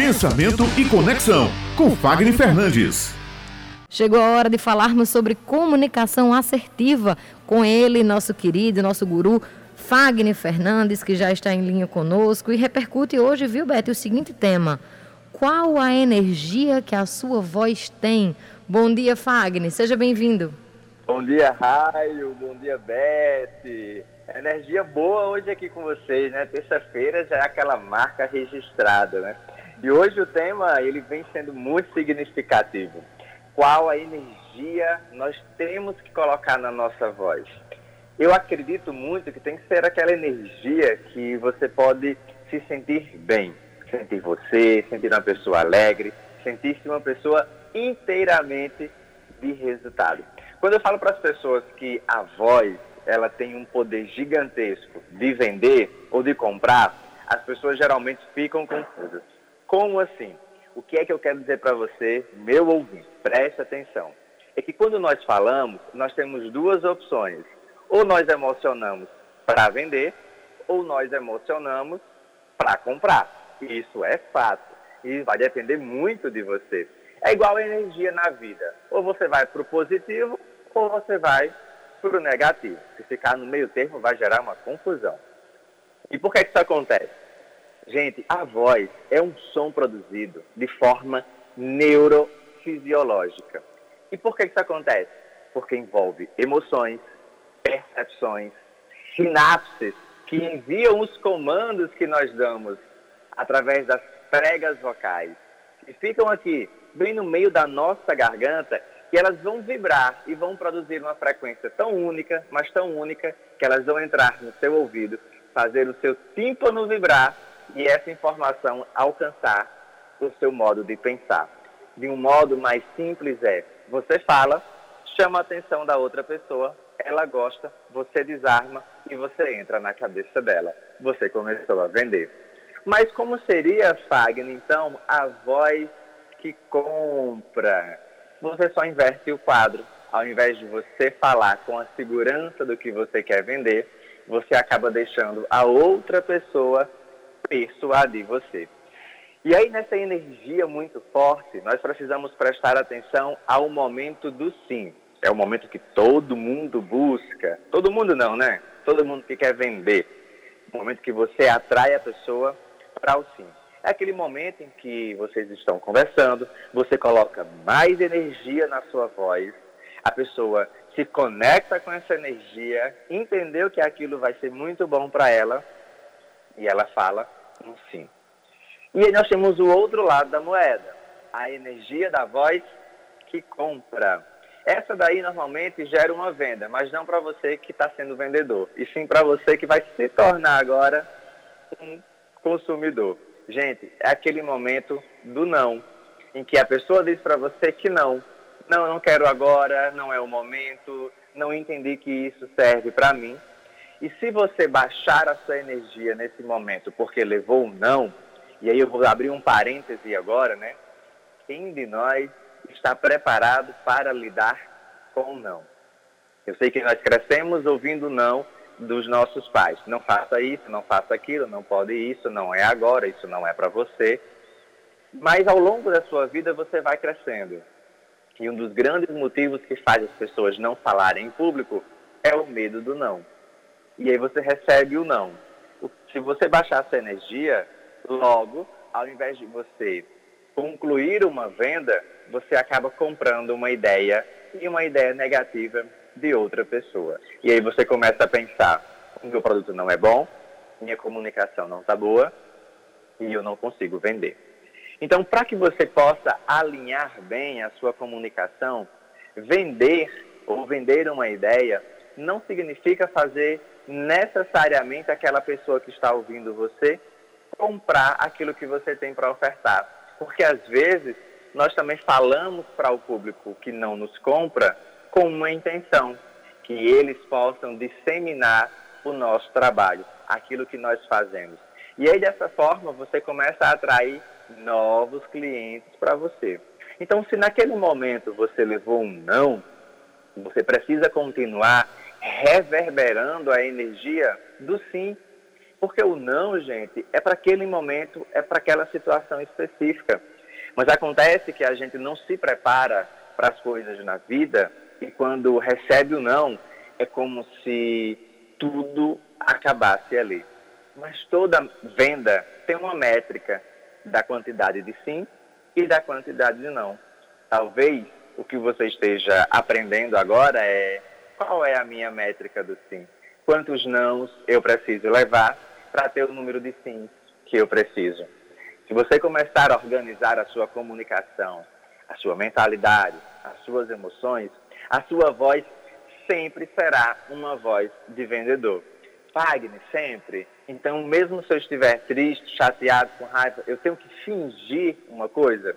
Pensamento e Conexão, com Fagner Fernandes. Chegou a hora de falarmos sobre comunicação assertiva com ele, nosso querido, nosso guru, Fagner Fernandes, que já está em linha conosco e repercute hoje, viu, Beth, o seguinte tema. Qual a energia que a sua voz tem? Bom dia, Fagner. Seja bem-vindo. Bom dia, Raio. Bom dia, Beth. Energia boa hoje aqui com vocês, né? Terça-feira já é aquela marca registrada, né? E hoje o tema, ele vem sendo muito significativo. Qual a energia nós temos que colocar na nossa voz? Eu acredito muito que tem que ser aquela energia que você pode se sentir bem. Sentir você, sentir uma pessoa alegre, sentir-se uma pessoa inteiramente de resultado. Quando eu falo para as pessoas que a voz ela tem um poder gigantesco de vender ou de comprar, as pessoas geralmente ficam confusas. Como assim? O que é que eu quero dizer para você, meu ouvinte? Preste atenção. É que quando nós falamos, nós temos duas opções. Ou nós emocionamos para vender, ou nós emocionamos para comprar. Isso é fato. E vai depender muito de você. É igual a energia na vida. Ou você vai para o positivo, ou você vai para o negativo. Se ficar no meio termo, vai gerar uma confusão. E por que isso acontece? Gente, a voz é um som produzido de forma neurofisiológica. E por que isso acontece? Porque envolve emoções, percepções, sinapses que enviam os comandos que nós damos através das pregas vocais, que ficam aqui, bem no meio da nossa garganta que elas vão vibrar e vão produzir uma frequência tão única, mas tão única, que elas vão entrar no seu ouvido, fazer o seu tímpano vibrar e essa informação alcançar o seu modo de pensar. De um modo mais simples é, você fala, chama a atenção da outra pessoa, ela gosta, você desarma e você entra na cabeça dela. Você começou a vender. Mas como seria, Fagner, então, a voz que compra? você só inverte o quadro. Ao invés de você falar com a segurança do que você quer vender, você acaba deixando a outra pessoa persuadir você. E aí, nessa energia muito forte, nós precisamos prestar atenção ao momento do sim. É o momento que todo mundo busca. Todo mundo não, né? Todo mundo que quer vender. O momento que você atrai a pessoa para o sim. É aquele momento em que vocês estão conversando, você coloca mais energia na sua voz, a pessoa se conecta com essa energia, entendeu que aquilo vai ser muito bom para ela e ela fala um sim. E aí nós temos o outro lado da moeda, a energia da voz que compra. Essa daí normalmente gera uma venda, mas não para você que está sendo vendedor, e sim para você que vai se tornar agora um consumidor. Gente, é aquele momento do não, em que a pessoa diz para você que não. Não, não quero agora, não é o momento, não entendi que isso serve para mim. E se você baixar a sua energia nesse momento porque levou um não, e aí eu vou abrir um parêntese agora, né? Quem de nós está preparado para lidar com o não? Eu sei que nós crescemos ouvindo não, dos nossos pais. Não faça isso, não faça aquilo, não pode isso, não é agora, isso não é para você. Mas ao longo da sua vida você vai crescendo. E um dos grandes motivos que faz as pessoas não falarem em público é o medo do não. E aí você recebe o não. Se você baixar essa energia, logo, ao invés de você concluir uma venda, você acaba comprando uma ideia e uma ideia negativa de outra pessoa. E aí você começa a pensar: o meu produto não é bom, minha comunicação não está boa e eu não consigo vender. Então, para que você possa alinhar bem a sua comunicação, vender ou vender uma ideia não significa fazer necessariamente aquela pessoa que está ouvindo você comprar aquilo que você tem para ofertar. Porque às vezes nós também falamos para o público que não nos compra com uma intenção, que eles possam disseminar o nosso trabalho, aquilo que nós fazemos. E aí, dessa forma, você começa a atrair novos clientes para você. Então, se naquele momento você levou um não, você precisa continuar reverberando a energia do sim. Porque o não, gente, é para aquele momento, é para aquela situação específica. Mas acontece que a gente não se prepara para as coisas na vida e quando recebe o não, é como se tudo acabasse ali. Mas toda venda tem uma métrica da quantidade de sim e da quantidade de não. Talvez o que você esteja aprendendo agora é qual é a minha métrica do sim? Quantos nãos eu preciso levar para ter o número de sims que eu preciso? Se você começar a organizar a sua comunicação, a sua mentalidade, as suas emoções, a sua voz sempre será uma voz de vendedor. Fagner, sempre. Então, mesmo se eu estiver triste, chateado, com raiva, eu tenho que fingir uma coisa.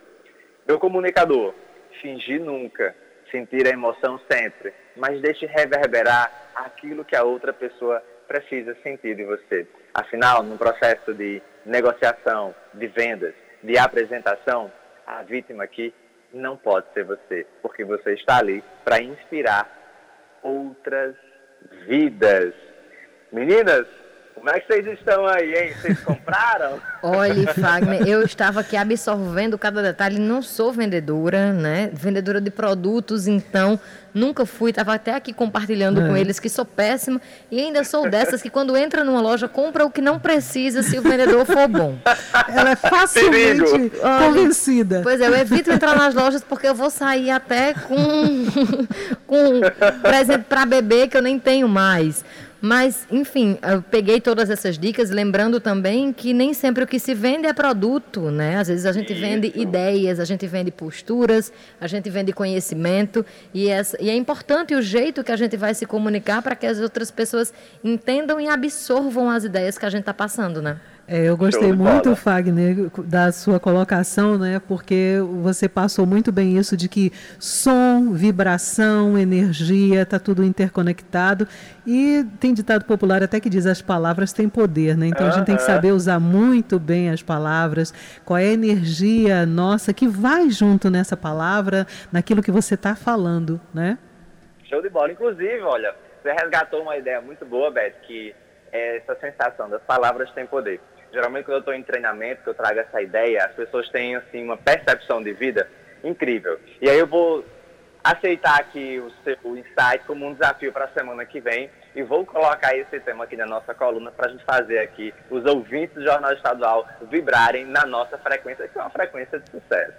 Meu comunicador, fingir nunca, sentir a emoção sempre, mas deixe reverberar aquilo que a outra pessoa precisa sentir de você. Afinal, no processo de negociação, de vendas, de apresentação, a vítima aqui não pode ser você, porque você está ali para inspirar outras vidas. Meninas, como é que vocês estão aí, hein? Vocês compraram? Olha, Fagner, eu estava aqui absorvendo cada detalhe. Não sou vendedora, né? Vendedora de produtos, então nunca fui. Estava até aqui compartilhando é. com eles que sou péssima e ainda sou dessas que quando entra numa loja compra o que não precisa se o vendedor for bom. Ela é facilmente convencida. Pois é, eu evito entrar nas lojas porque eu vou sair até com, com presente para beber que eu nem tenho mais. Mas, enfim, eu peguei todas essas dicas, lembrando também que nem sempre o que se vende é produto, né? Às vezes a gente Isso. vende ideias, a gente vende posturas, a gente vende conhecimento, e, essa, e é importante o jeito que a gente vai se comunicar para que as outras pessoas entendam e absorvam as ideias que a gente está passando, né? É, eu gostei muito, Fagner, da sua colocação, né? Porque você passou muito bem isso de que som, vibração, energia, está tudo interconectado. E tem ditado popular até que diz as palavras têm poder, né? Então a gente tem que saber usar muito bem as palavras, qual é a energia nossa que vai junto nessa palavra, naquilo que você está falando, né? Show de bola. Inclusive, olha, você resgatou uma ideia muito boa, Beth, que é essa sensação das palavras têm poder geralmente quando eu estou em treinamento, que eu trago essa ideia, as pessoas têm assim uma percepção de vida incrível. E aí eu vou aceitar aqui o seu insight como um desafio para a semana que vem e vou colocar esse tema aqui na nossa coluna para a gente fazer aqui os ouvintes do Jornal Estadual vibrarem na nossa frequência, que é uma frequência de sucesso.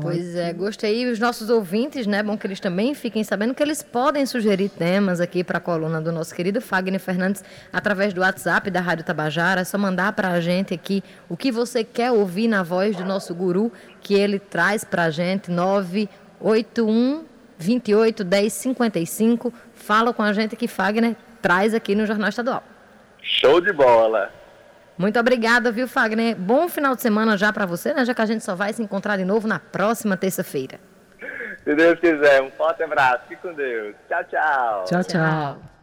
Pois é, gostei. E os nossos ouvintes, né? Bom que eles também fiquem sabendo que eles podem sugerir temas aqui para a coluna do nosso querido Fagner Fernandes através do WhatsApp da Rádio Tabajara. É só mandar para a gente aqui o que você quer ouvir na voz do nosso guru, que ele traz para a gente, 981 28 10 55. Fala com a gente que Fagner traz aqui no Jornal Estadual. Show de bola! Muito obrigada, viu, Fagner? Bom final de semana já para você, né? Já que a gente só vai se encontrar de novo na próxima terça-feira. Se Deus quiser, um forte abraço. Fique com Deus. Tchau, tchau. Tchau, tchau. tchau.